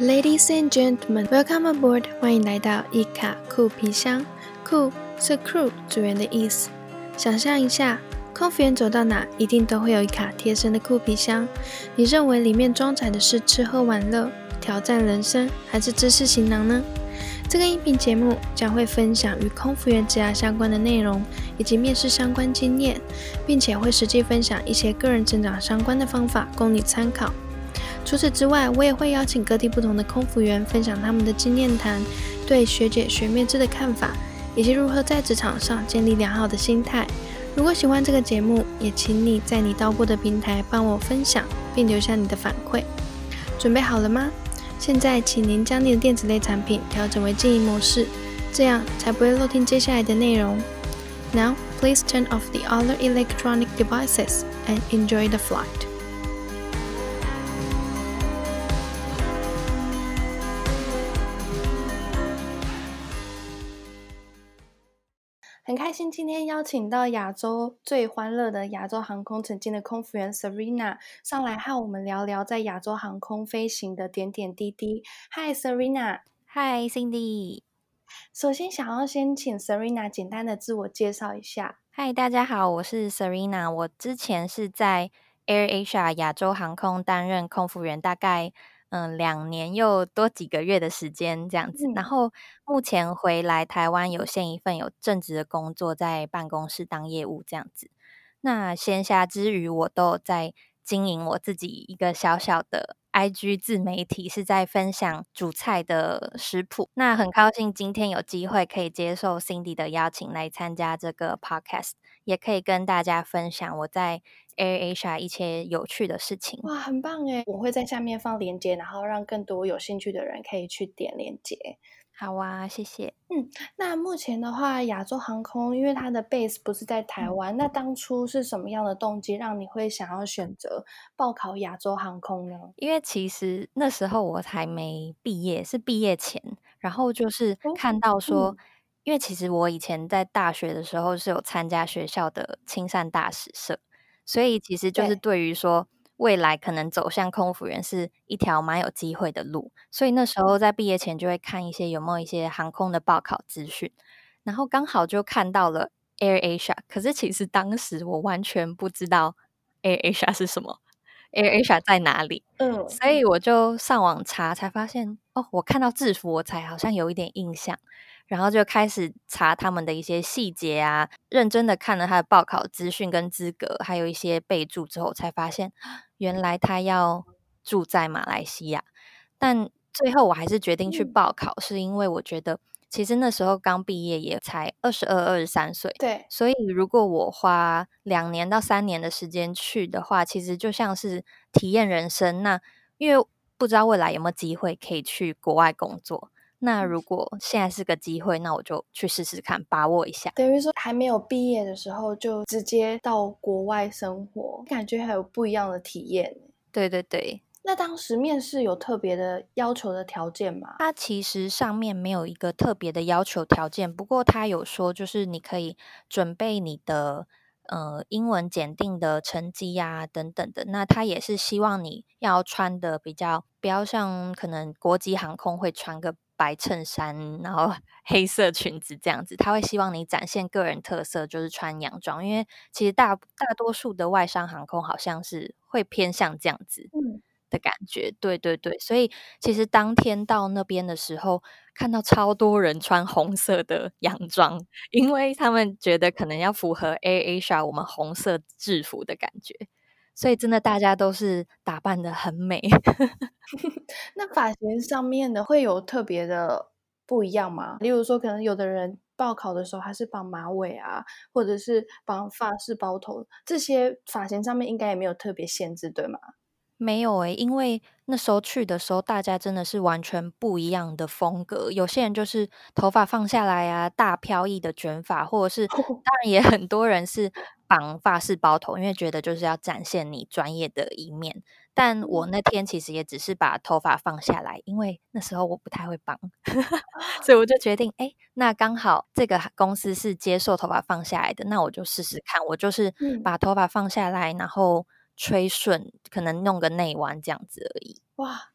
Ladies and gentlemen, welcome aboard！欢迎来到一卡酷皮箱。酷是 crew 组员的意思。想象一下，空服员走到哪，一定都会有一卡贴身的酷皮箱。你认为里面装载的是吃喝玩乐、挑战人生，还是知识行囊呢？这个音频节目将会分享与空服员职涯相关的内容，以及面试相关经验，并且会实际分享一些个人成长相关的方法，供你参考。除此之外，我也会邀请各地不同的空服员分享他们的经验谈，对学姐学妹制的看法，以及如何在职场上建立良好的心态。如果喜欢这个节目，也请你在你到过的平台帮我分享，并留下你的反馈。准备好了吗？现在，请您将你的电子类产品调整为静音模式，这样才不会漏听接下来的内容。Now, please turn off the other electronic devices and enjoy the flight. 很开心今天邀请到亚洲最欢乐的亚洲航空曾经的空服员 Serena 上来和我们聊聊在亚洲航空飞行的点点滴滴。Hi Serena，Hi Cindy。首先想要先请 Serena 简单的自我介绍一下。Hi，大家好，我是 Serena，我之前是在 Air Asia 亚洲航空担任空服员，大概。嗯，两年又多几个月的时间这样子，然后目前回来台湾有现一份有正职的工作，在办公室当业务这样子。那闲暇之余，我都在经营我自己一个小小的 IG 自媒体，是在分享主菜的食谱。那很高兴今天有机会可以接受 Cindy 的邀请来参加这个 Podcast，也可以跟大家分享我在。Air Asia 一些有趣的事情哇，很棒诶！我会在下面放链接，然后让更多有兴趣的人可以去点链接。好啊，谢谢。嗯，那目前的话，亚洲航空因为它的 base 不是在台湾，那当初是什么样的动机让你会想要选择报考亚洲航空呢？因为其实那时候我还没毕业，是毕业前，然后就是看到说，因为其实我以前在大学的时候是有参加学校的青善大使社。所以其实就是对。于说未来可能走向空服员是一条蛮有机会的路，所以那时候在毕业前就会看一些有没有一些航空的报考资讯，然后刚好就看到了 Air Asia，可是其实当时我完全不知道 Air Asia 是什么，Air Asia 在哪里，嗯，所以我就上网查，才发现哦，我看到制服我才好像有一点印象。然后就开始查他们的一些细节啊，认真的看了他的报考资讯跟资格，还有一些备注之后，才发现原来他要住在马来西亚。但最后我还是决定去报考，是因为我觉得其实那时候刚毕业，也才二十二、二十三岁。对，所以如果我花两年到三年的时间去的话，其实就像是体验人生。那因为不知道未来有没有机会可以去国外工作。那如果现在是个机会，那我就去试试看，把握一下。等于说还没有毕业的时候就直接到国外生活，感觉还有不一样的体验。对对对。那当时面试有特别的要求的条件吗？它其实上面没有一个特别的要求条件，不过它有说，就是你可以准备你的呃英文检定的成绩呀等等的。那他也是希望你要穿的比较，不要像可能国际航空会穿个。白衬衫，然后 黑色裙子这样子，他会希望你展现个人特色，就是穿洋装。因为其实大大多数的外商航空好像是会偏向这样子的感觉。对对对，所以其实当天到那边的时候，看到超多人穿红色的洋装，因为他们觉得可能要符合 A Asia 我们红色制服的感觉。所以真的，大家都是打扮的很美。那发型上面的会有特别的不一样吗？例如说，可能有的人报考的时候他是绑马尾啊，或者是绑发式包头，这些发型上面应该也没有特别限制，对吗？没有诶，因为那时候去的时候，大家真的是完全不一样的风格。有些人就是头发放下来啊，大飘逸的卷发，或者是 当然也很多人是。绑发式包头，因为觉得就是要展现你专业的一面。但我那天其实也只是把头发放下来，因为那时候我不太会绑，所以我就决定，哎，那刚好这个公司是接受头发放下来的，那我就试试看。我就是把头发放下来，然后吹顺，可能弄个内弯这样子而已。哇，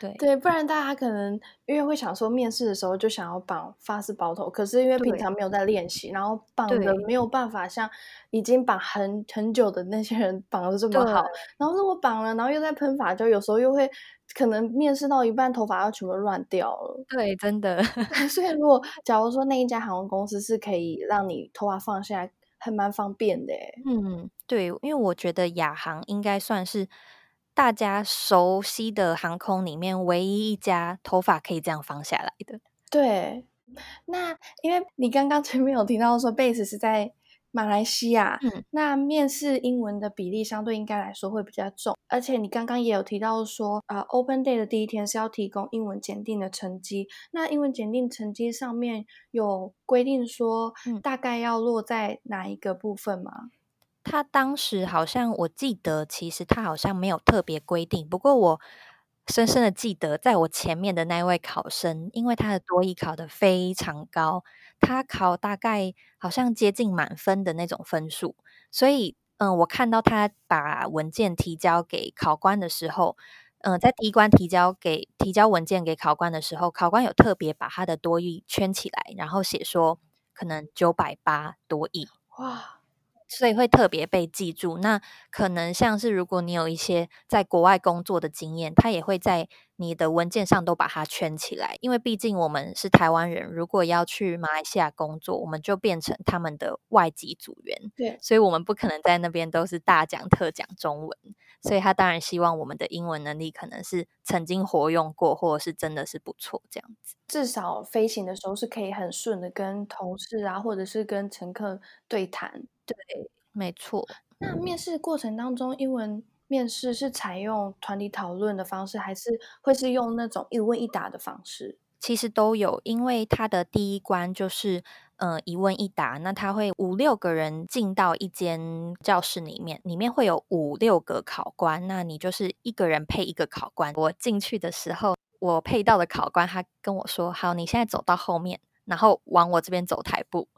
对对，不然大家可能因为会想说面试的时候就想要绑发丝包头，可是因为平常没有在练习，然后绑的没有办法像已经绑很很久的那些人绑的这么好。然后如果绑了，然后又在喷发胶，有时候又会可能面试到一半头发要全部乱掉了。对，真的。所以如果假如说那一家航空公司是可以让你头发放下来，还蛮方便的。嗯，对，因为我觉得亚航应该算是。大家熟悉的航空里面，唯一一家头发可以这样放下来的。对，那因为你刚刚前面有提到说，base 是在马来西亚，嗯，那面试英文的比例相对应该来说会比较重。而且你刚刚也有提到说，呃，open day 的第一天是要提供英文检定的成绩。那英文检定成绩上面有规定说，大概要落在哪一个部分吗？他当时好像我记得，其实他好像没有特别规定。不过我深深的记得，在我前面的那位考生，因为他的多艺考的非常高，他考大概好像接近满分的那种分数，所以嗯，我看到他把文件提交给考官的时候，嗯，在第一关提交给提交文件给考官的时候，考官有特别把他的多艺圈起来，然后写说可能九百八多亿哇。所以会特别被记住。那可能像是如果你有一些在国外工作的经验，他也会在你的文件上都把它圈起来。因为毕竟我们是台湾人，如果要去马来西亚工作，我们就变成他们的外籍组员。对，所以我们不可能在那边都是大讲特讲中文。所以他当然希望我们的英文能力可能是曾经活用过，或者是真的是不错这样子。至少飞行的时候是可以很顺的跟同事啊，或者是跟乘客对谈。对，没错。那面试过程当中，英文面试是采用团体讨论的方式，还是会是用那种一问一答的方式？其实都有，因为他的第一关就是嗯一问一答，那他会五六个人进到一间教室里面，里面会有五六个考官，那你就是一个人配一个考官。我进去的时候，我配到的考官他跟我说：“好，你现在走到后面，然后往我这边走台步。”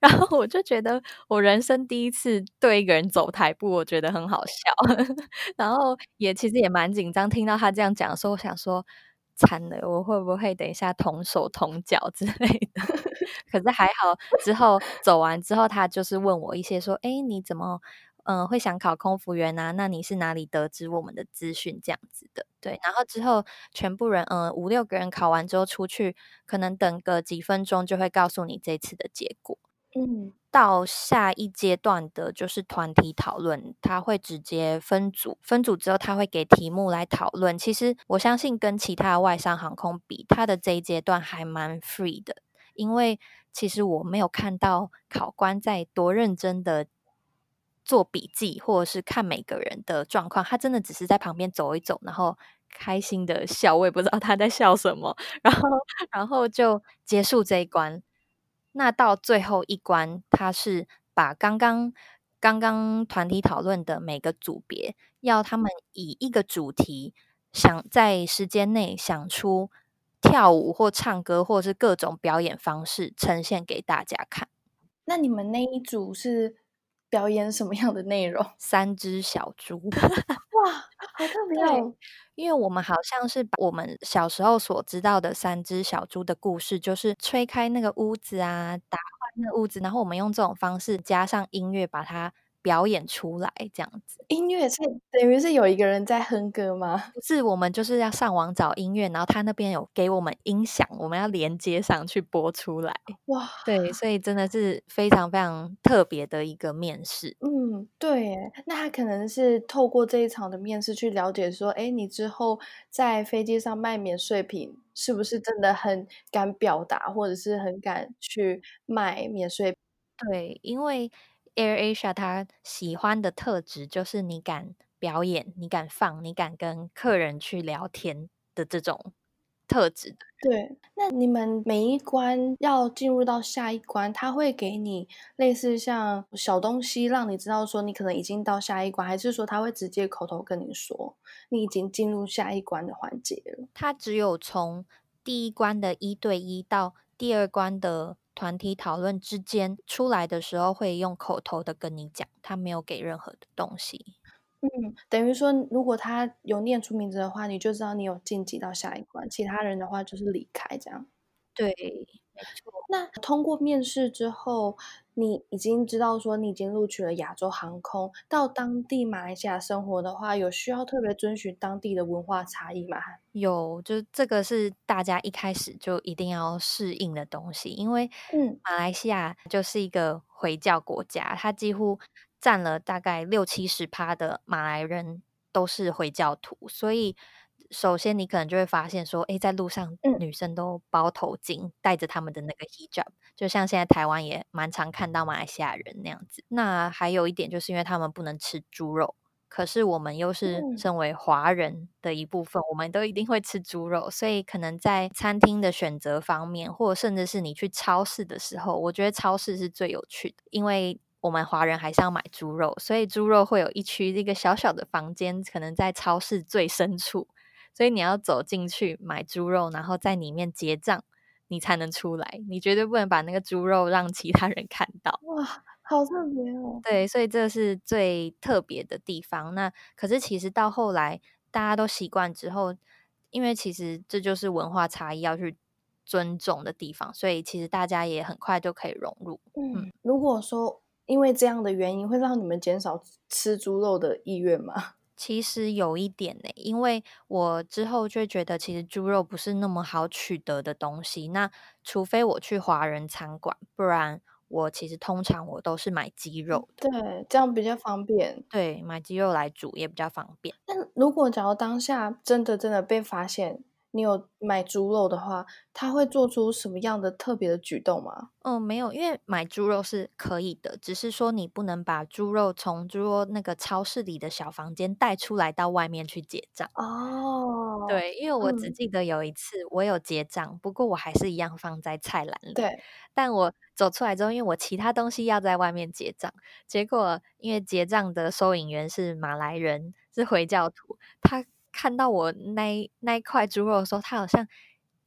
然后我就觉得，我人生第一次对一个人走台步，我觉得很好笑。然后也其实也蛮紧张，听到他这样讲的时候，我想说，惨了，我会不会等一下同手同脚之类的？可是还好，之后走完之后，他就是问我一些说，哎，你怎么嗯会想考空服员啊？那你是哪里得知我们的资讯这样子的？对，然后之后全部人嗯五六个人考完之后出去，可能等个几分钟就会告诉你这次的结果。嗯，到下一阶段的就是团体讨论，他会直接分组，分组之后他会给题目来讨论。其实我相信跟其他外商航空比，他的这一阶段还蛮 free 的，因为其实我没有看到考官在多认真的做笔记，或者是看每个人的状况，他真的只是在旁边走一走，然后开心的笑，我也不知道他在笑什么，然后然后就结束这一关。那到最后一关，他是把刚刚刚刚团体讨论的每个组别，要他们以一个主题，想在时间内想出跳舞或唱歌，或是各种表演方式呈现给大家看。那你们那一组是表演什么样的内容？三只小猪。哇，好特别哦！因为我们好像是我们小时候所知道的三只小猪的故事，就是吹开那个屋子啊，打坏那个屋子，然后我们用这种方式加上音乐把它表演出来，这样子。音乐是等于是有一个人在哼歌吗？不是，我们就是要上网找音乐，然后他那边有给我们音响，我们要连接上去播出来。哇，对，所以真的是非常非常特别的一个面试。嗯，对，那他可能是透过这一场的面试去了解说，哎，你之后在飞机上卖免税品，是不是真的很敢表达，或者是很敢去卖免税？对，因为。Air Asia 他喜欢的特质就是你敢表演，你敢放，你敢跟客人去聊天的这种特质。对，那你们每一关要进入到下一关，他会给你类似像小东西，让你知道说你可能已经到下一关，还是说他会直接口头跟你说你已经进入下一关的环节了？他只有从第一关的一对一到第二关的。团体讨论之间出来的时候，会用口头的跟你讲，他没有给任何的东西。嗯，等于说如果他有念出名字的话，你就知道你有晋级到下一关，其他人的话就是离开这样。对。那通过面试之后，你已经知道说你已经录取了亚洲航空，到当地马来西亚生活的话，有需要特别遵循当地的文化差异吗？有，就这个是大家一开始就一定要适应的东西，因为嗯，马来西亚就是一个回教国家，它几乎占了大概六七十趴的马来人都是回教徒，所以。首先，你可能就会发现说，诶，在路上女生都包头巾，戴着他们的那个 hijab，就像现在台湾也蛮常看到马来西亚人那样子。那还有一点，就是因为他们不能吃猪肉，可是我们又是身为华人的一部分，我们都一定会吃猪肉，所以可能在餐厅的选择方面，或甚至是你去超市的时候，我觉得超市是最有趣的，因为我们华人还是要买猪肉，所以猪肉会有一区一个小小的房间，可能在超市最深处。所以你要走进去买猪肉，然后在里面结账，你才能出来。你绝对不能把那个猪肉让其他人看到。哇，好特别哦！对，所以这是最特别的地方。那可是其实到后来大家都习惯之后，因为其实这就是文化差异要去尊重的地方，所以其实大家也很快就可以融入。嗯，如果说因为这样的原因会让你们减少吃猪肉的意愿吗？其实有一点呢，因为我之后就觉得，其实猪肉不是那么好取得的东西。那除非我去华人餐馆，不然我其实通常我都是买鸡肉的。对，这样比较方便。对，买鸡肉来煮也比较方便。那如果假如当下真的真的被发现，你有买猪肉的话，他会做出什么样的特别的举动吗？嗯，没有，因为买猪肉是可以的，只是说你不能把猪肉从猪肉那个超市里的小房间带出来到外面去结账。哦，对，因为我只记得有一次我有结账，不过我还是一样放在菜篮里。对，但我走出来之后，因为我其他东西要在外面结账，结果因为结账的收银员是马来人，是回教徒，他。看到我那那一块猪肉的时候，他好像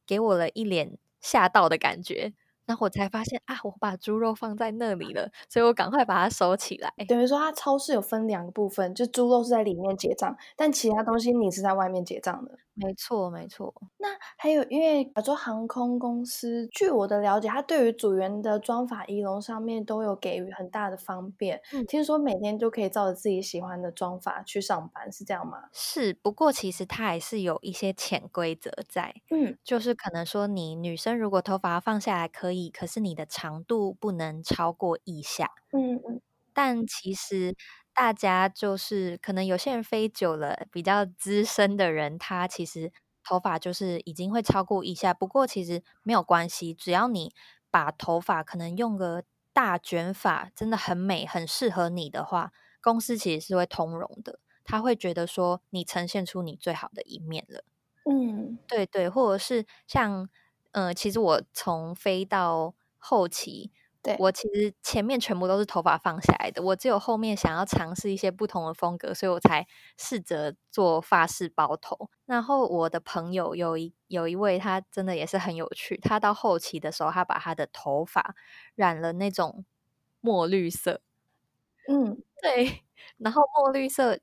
给我了一脸吓到的感觉，然后我才发现啊，我把猪肉放在那里了，所以我赶快把它收起来。等于说，它超市有分两个部分，就猪肉是在里面结账，但其他东西你是在外面结账的。没错，没错。那还有，因为亚洲航空公司，据我的了解，它对于组员的装法仪容上面都有给予很大的方便。嗯，听说每天就可以照着自己喜欢的装法去上班，是这样吗？是，不过其实它还是有一些潜规则在。嗯，就是可能说，你女生如果头发放下来可以，可是你的长度不能超过腋下。嗯嗯。但其实。大家就是可能有些人飞久了，比较资深的人，他其实头发就是已经会超过一下。不过其实没有关系，只要你把头发可能用个大卷发，真的很美，很适合你的话，公司其实是会通融的。他会觉得说你呈现出你最好的一面了。嗯，对对，或者是像，嗯，其实我从飞到后期。对我其实前面全部都是头发放下来的，我只有后面想要尝试一些不同的风格，所以我才试着做发式包头。然后我的朋友有一有一位，他真的也是很有趣，他到后期的时候，他把他的头发染了那种墨绿色。嗯，对，然后墨绿色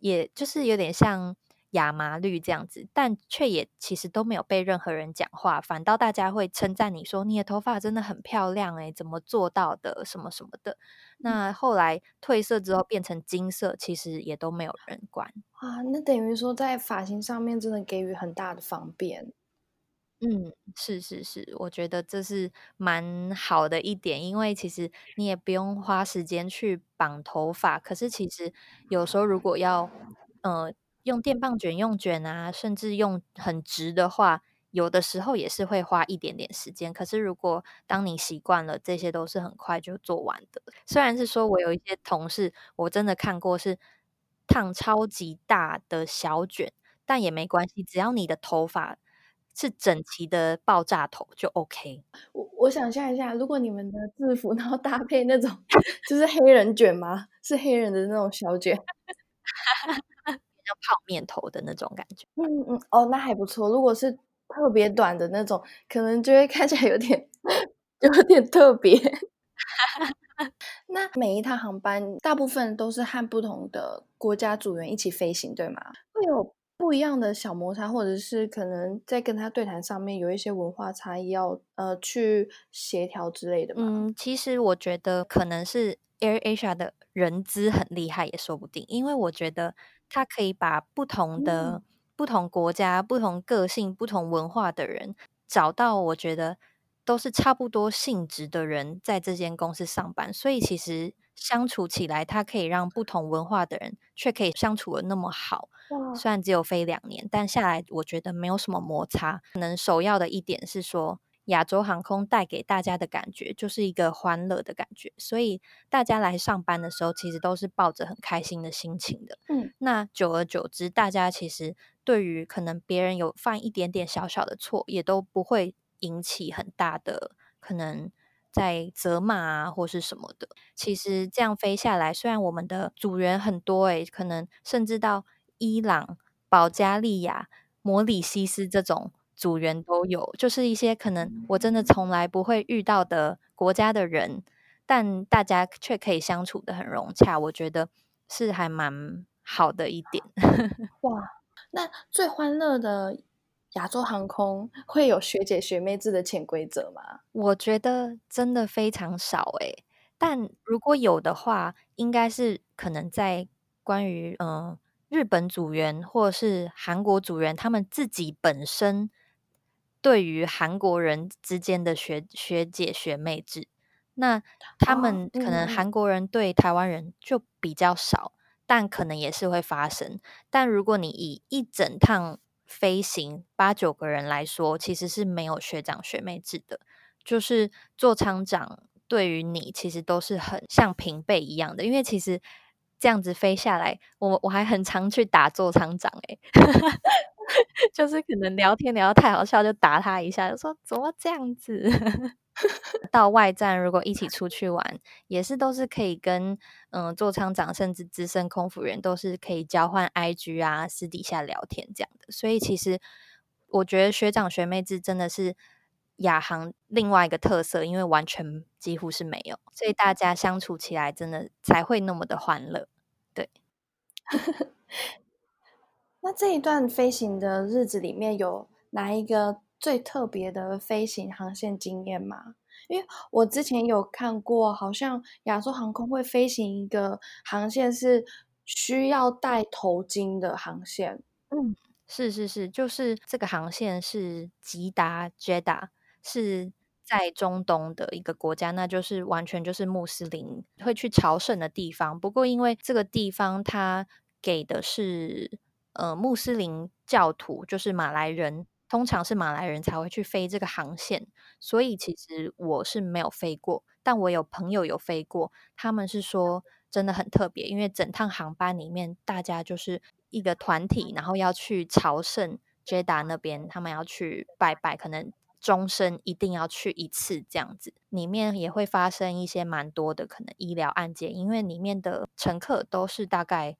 也就是有点像。亚麻绿这样子，但却也其实都没有被任何人讲话，反倒大家会称赞你说你的头发真的很漂亮诶，怎么做到的？什么什么的。那后来褪色之后变成金色，其实也都没有人管啊。那等于说在发型上面真的给予很大的方便。嗯，是是是，我觉得这是蛮好的一点，因为其实你也不用花时间去绑头发，可是其实有时候如果要呃。用电棒卷用卷啊，甚至用很直的话，有的时候也是会花一点点时间。可是如果当你习惯了，这些都是很快就做完的。虽然是说我有一些同事，我真的看过是烫超级大的小卷，但也没关系，只要你的头发是整齐的爆炸头就 OK。我我想象一下，如果你们的制服然后搭配那种 就是黑人卷吗？是黑人的那种小卷。泡面头的那种感觉，嗯嗯哦，那还不错。如果是特别短的那种，可能就会看起来有点 有点特别。那每一趟航班大部分都是和不同的国家组员一起飞行，对吗？会有不一样的小摩擦，或者是可能在跟他对谈上面有一些文化差异要呃去协调之类的吗？嗯，其实我觉得可能是 Air Asia 的人资很厉害也说不定，因为我觉得他可以把不同的、不同国家、不同个性、不同文化的人找到，我觉得。都是差不多性质的人在这间公司上班，所以其实相处起来，他可以让不同文化的人却可以相处的那么好。虽然只有飞两年，但下来我觉得没有什么摩擦。可能首要的一点是说，亚洲航空带给大家的感觉就是一个欢乐的感觉，所以大家来上班的时候，其实都是抱着很开心的心情的。嗯，那久而久之，大家其实对于可能别人有犯一点点小小的错，也都不会。引起很大的可能在责骂啊，或是什么的。其实这样飞下来，虽然我们的组员很多诶，可能甚至到伊朗、保加利亚、摩里西斯这种组员都有，就是一些可能我真的从来不会遇到的国家的人，但大家却可以相处的很融洽，我觉得是还蛮好的一点。哇，那最欢乐的。亚洲航空会有学姐学妹制的潜规则吗？我觉得真的非常少诶，但如果有的话，应该是可能在关于嗯日本组员或是韩国组员他们自己本身对于韩国人之间的学学姐学妹制，那他们可能韩国人对台湾人就比较少，但可能也是会发生。但如果你以一整趟飞行八九个人来说，其实是没有学长学妹制的。就是座舱长对于你，其实都是很像平辈一样的。因为其实这样子飞下来，我我还很常去打座舱长诶，就是可能聊天聊得太好笑，就打他一下，就说怎么这样子。到外站如果一起出去玩，也是都是可以跟嗯座舱长甚至资深空服员都是可以交换 IG 啊，私底下聊天这样的。所以其实我觉得学长学妹制真的是亚航另外一个特色，因为完全几乎是没有，所以大家相处起来真的才会那么的欢乐。对，那这一段飞行的日子里面有哪一个？最特别的飞行航线经验吗？因为我之前有看过，好像亚洲航空会飞行一个航线是需要戴头巾的航线。嗯，是是是，就是这个航线是吉达 j e d a 是在中东的一个国家，那就是完全就是穆斯林会去朝圣的地方。不过因为这个地方它给的是呃穆斯林教徒，就是马来人。通常是马来人才会去飞这个航线，所以其实我是没有飞过，但我有朋友有飞过，他们是说真的很特别，因为整趟航班里面大家就是一个团体，然后要去朝圣 Jeddah 那边，他们要去拜拜，可能终身一定要去一次这样子，里面也会发生一些蛮多的可能医疗案件，因为里面的乘客都是大概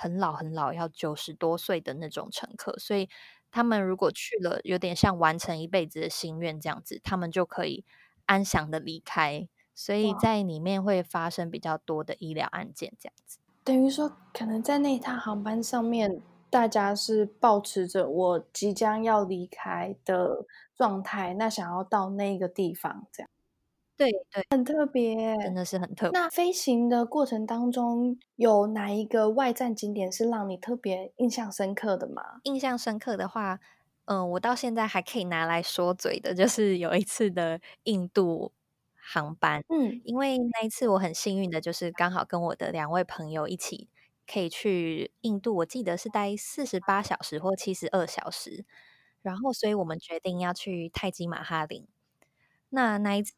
很老很老，要九十多岁的那种乘客，所以。他们如果去了，有点像完成一辈子的心愿这样子，他们就可以安详的离开。所以在里面会发生比较多的医疗案件这样子。等于说，可能在那趟航班上面，大家是保持着我即将要离开的状态，那想要到那个地方这样。对对，很特别，真的是很特别。那飞行的过程当中，有哪一个外站景点是让你特别印象深刻的吗？印象深刻的话，嗯，我到现在还可以拿来说嘴的，就是有一次的印度航班。嗯，因为那一次我很幸运的，就是刚好跟我的两位朋友一起可以去印度，我记得是待四十八小时或七十二小时，然后所以我们决定要去泰姬玛哈林。那那一次。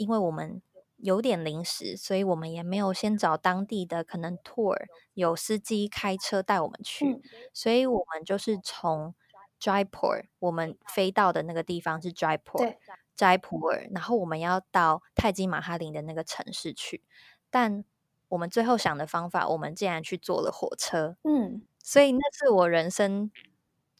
因为我们有点临时，所以我们也没有先找当地的可能 tour 有司机开车带我们去，所以我们就是从 Jaipur 我们飞到的那个地方是 Jaipur，斋普尔，然后我们要到泰姬玛哈林的那个城市去，但我们最后想的方法，我们竟然去坐了火车，嗯，所以那是我人生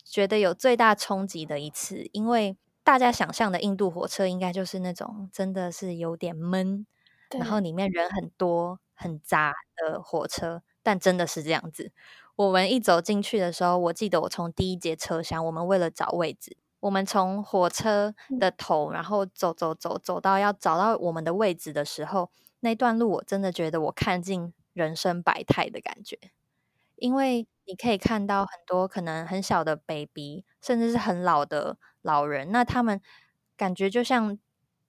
觉得有最大冲击的一次，因为。大家想象的印度火车应该就是那种真的是有点闷，然后里面人很多很杂的火车，但真的是这样子。我们一走进去的时候，我记得我从第一节车厢，我们为了找位置，我们从火车的头，然后走走走走到要找到我们的位置的时候，那段路我真的觉得我看尽人生百态的感觉，因为你可以看到很多可能很小的 baby，甚至是很老的老人，那他们感觉就像，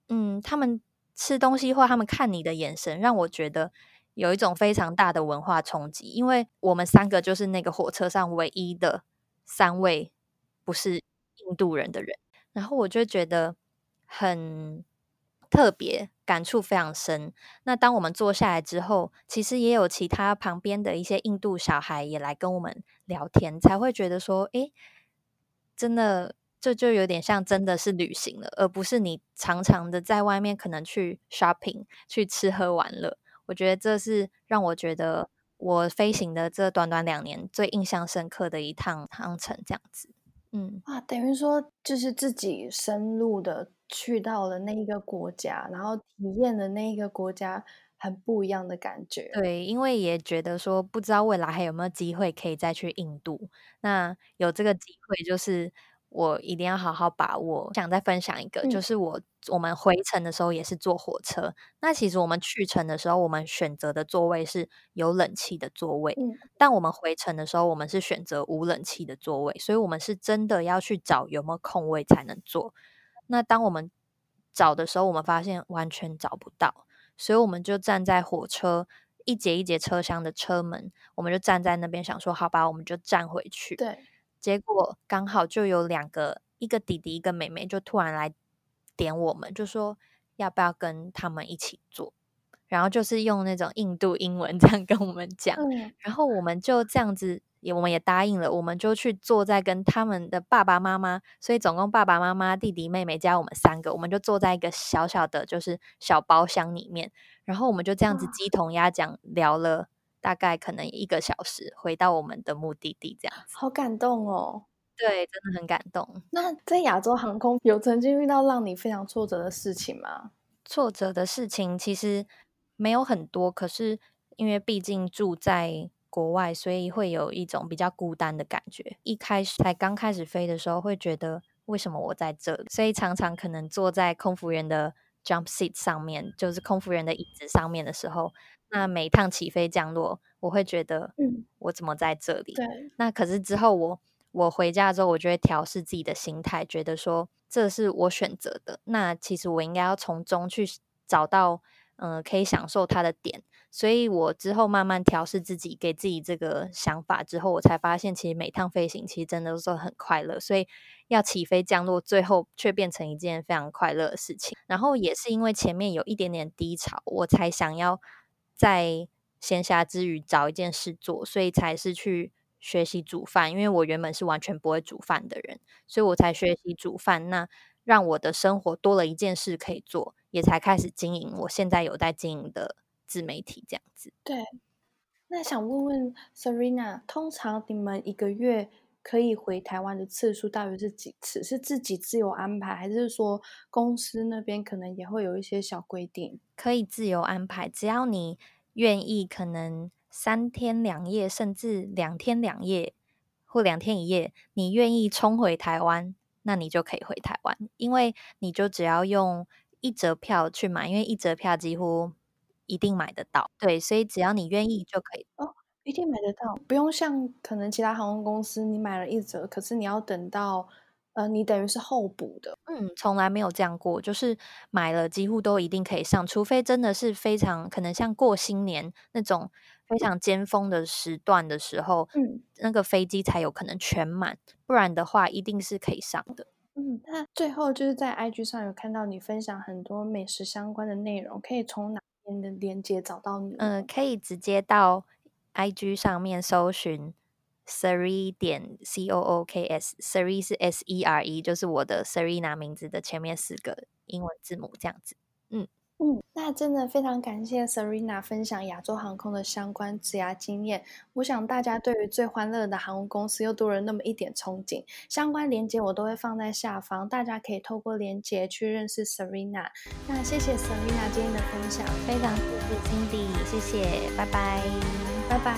嗯，他们吃东西或他们看你的眼神，让我觉得。有一种非常大的文化冲击，因为我们三个就是那个火车上唯一的三位不是印度人的人，然后我就觉得很特别，感触非常深。那当我们坐下来之后，其实也有其他旁边的一些印度小孩也来跟我们聊天，才会觉得说，诶，真的这就有点像真的是旅行了，而不是你常常的在外面可能去 shopping 去吃喝玩乐。我觉得这是让我觉得我飞行的这短短两年最印象深刻的一趟航程，这样子。嗯，啊，等于说就是自己深入的去到了那一个国家，然后体验了那一个国家很不一样的感觉。对，因为也觉得说不知道未来还有没有机会可以再去印度，那有这个机会就是。我一定要好好把握。想再分享一个，就是我我们回程的时候也是坐火车。那其实我们去程的时候，我们选择的座位是有冷气的座位，但我们回程的时候，我们是选择无冷气的座位。所以，我们是真的要去找有没有空位才能坐。那当我们找的时候，我们发现完全找不到，所以我们就站在火车一节一节车厢的车门，我们就站在那边想说，好吧，我们就站回去。对。结果刚好就有两个，一个弟弟，一个妹妹，就突然来点我们，就说要不要跟他们一起做，然后就是用那种印度英文 这样跟我们讲，然后我们就这样子，也我们也答应了，我们就去坐在跟他们的爸爸妈妈，所以总共爸爸妈妈、弟弟妹妹加我们三个，我们就坐在一个小小的，就是小包厢里面，然后我们就这样子鸡同鸭讲聊了。大概可能一个小时回到我们的目的地，这样子，好感动哦。对，真的很感动。那在亚洲航空有曾经遇到让你非常挫折的事情吗？挫折的事情其实没有很多，可是因为毕竟住在国外，所以会有一种比较孤单的感觉。一开始才刚开始飞的时候，会觉得为什么我在这里？所以常常可能坐在空服员的 jump seat 上面，就是空服员的椅子上面的时候。那每趟起飞降落，我会觉得，嗯，我怎么在这里？对。那可是之后，我我回家之后，我就会调试自己的心态，觉得说这是我选择的。那其实我应该要从中去找到，嗯，可以享受它的点。所以我之后慢慢调试自己，给自己这个想法之后，我才发现，其实每趟飞行其实真的都是很快乐。所以要起飞降落，最后却变成一件非常快乐的事情。然后也是因为前面有一点点低潮，我才想要。在闲暇之余找一件事做，所以才是去学习煮饭。因为我原本是完全不会煮饭的人，所以我才学习煮饭。那让我的生活多了一件事可以做，也才开始经营我现在有在经营的自媒体这样子。对，那想问问 Serena，通常你们一个月可以回台湾的次数大约是几次？是自己自由安排，还是说公司那边可能也会有一些小规定？可以自由安排，只要你。愿意可能三天两夜，甚至两天两夜或两天一夜，你愿意冲回台湾，那你就可以回台湾，因为你就只要用一折票去买，因为一折票几乎一定买得到。对，所以只要你愿意就可以哦，一定买得到，不用像可能其他航空公司，你买了一折，可是你要等到。呃，你等于是候补的，嗯，从来没有这样过，就是买了几乎都一定可以上，除非真的是非常可能像过新年那种非常尖峰的时段的时候，嗯，那个飞机才有可能全满，不然的话一定是可以上的。嗯，那最后就是在 IG 上有看到你分享很多美食相关的内容，可以从哪边的链接找到你？嗯，可以直接到 IG 上面搜寻。Siri 点 C O O K S，Siri 是 S E R E，就是我的 Serena 名字的前面四个英文字母，这样子。嗯嗯，那真的非常感谢 Serena 分享亚洲航空的相关职涯经验。我想大家对于最欢乐的航空公司又多了那么一点憧憬。相关链接我都会放在下方，大家可以透过链接去认识 Serena。那谢谢 Serena 今天的分享，非常谢谢 Cindy，谢谢，拜拜，拜拜。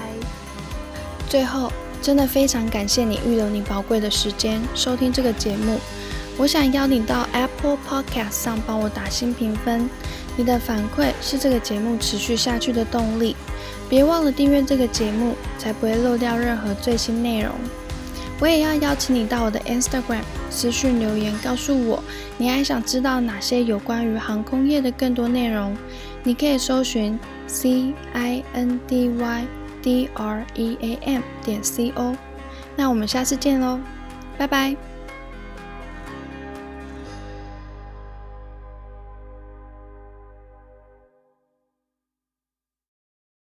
最后，真的非常感谢你预留你宝贵的时间收听这个节目。我想邀你到 Apple Podcast 上帮我打新评分。你的反馈是这个节目持续下去的动力，别忘了订阅这个节目，才不会漏掉任何最新内容。我也要邀请你到我的 Instagram 私讯留言，告诉我你还想知道哪些有关于航空业的更多内容。你可以搜寻 C I N D Y D R E A M 点 C O。那我们下次见喽，拜拜。